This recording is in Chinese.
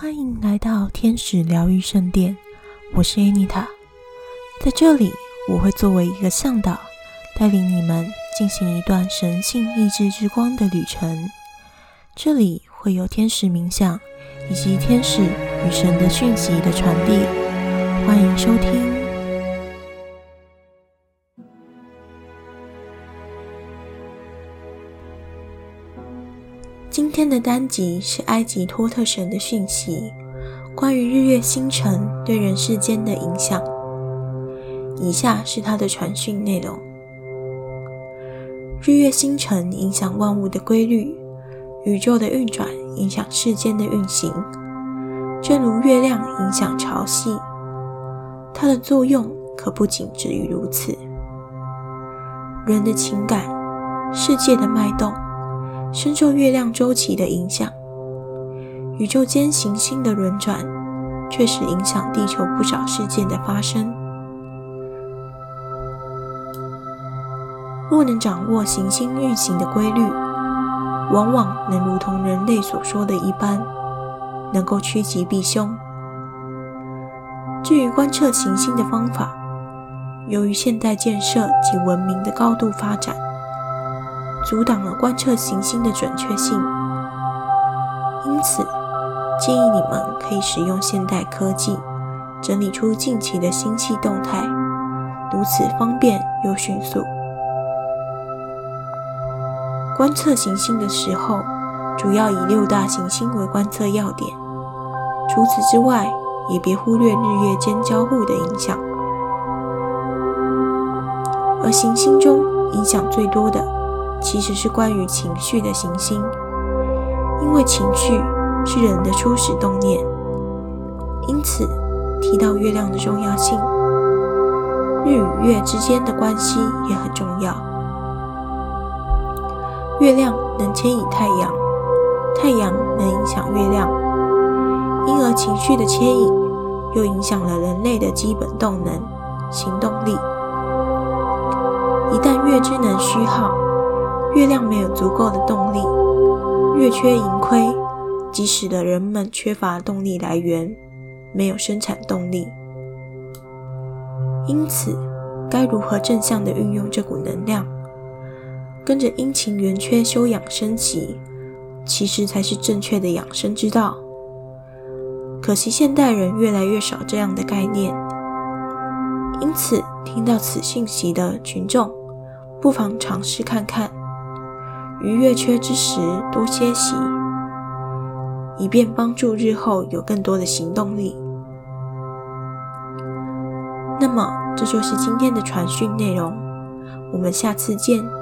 欢迎来到天使疗愈圣殿，我是 Anita，在这里我会作为一个向导，带领你们进行一段神性意志之光的旅程。这里会有天使冥想以及天使与神的讯息的传递，欢迎收听。今天的单集是埃及托特神的讯息，关于日月星辰对人世间的影响。以下是他的传讯内容：日月星辰影响万物的规律，宇宙的运转影响世间的运行，正如月亮影响潮汐。它的作用可不仅止于如此。人的情感，世界的脉动。深受月亮周期的影响，宇宙间行星的轮转，确实影响地球不少事件的发生。若能掌握行星运行的规律，往往能如同人类所说的一般，能够趋吉避凶。至于观测行星的方法，由于现代建设及文明的高度发展。阻挡了观测行星的准确性，因此建议你们可以使用现代科技整理出近期的星系动态，如此方便又迅速。观测行星的时候，主要以六大行星为观测要点，除此之外，也别忽略日月间交互的影响。而行星中影响最多的。其实是关于情绪的行星，因为情绪是人的初始动念，因此提到月亮的重要性，日与月之间的关系也很重要。月亮能牵引太阳，太阳能影响月亮，因而情绪的牵引又影响了人类的基本动能——行动力。一旦月之能虚耗，月亮没有足够的动力，月缺盈亏，即使的人们缺乏动力来源，没有生产动力。因此，该如何正向的运用这股能量，跟着阴晴圆缺休养生息，其实才是正确的养生之道。可惜现代人越来越少这样的概念，因此听到此信息的群众，不妨尝试看看。于月缺之时多歇息，以便帮助日后有更多的行动力。那么，这就是今天的传讯内容。我们下次见。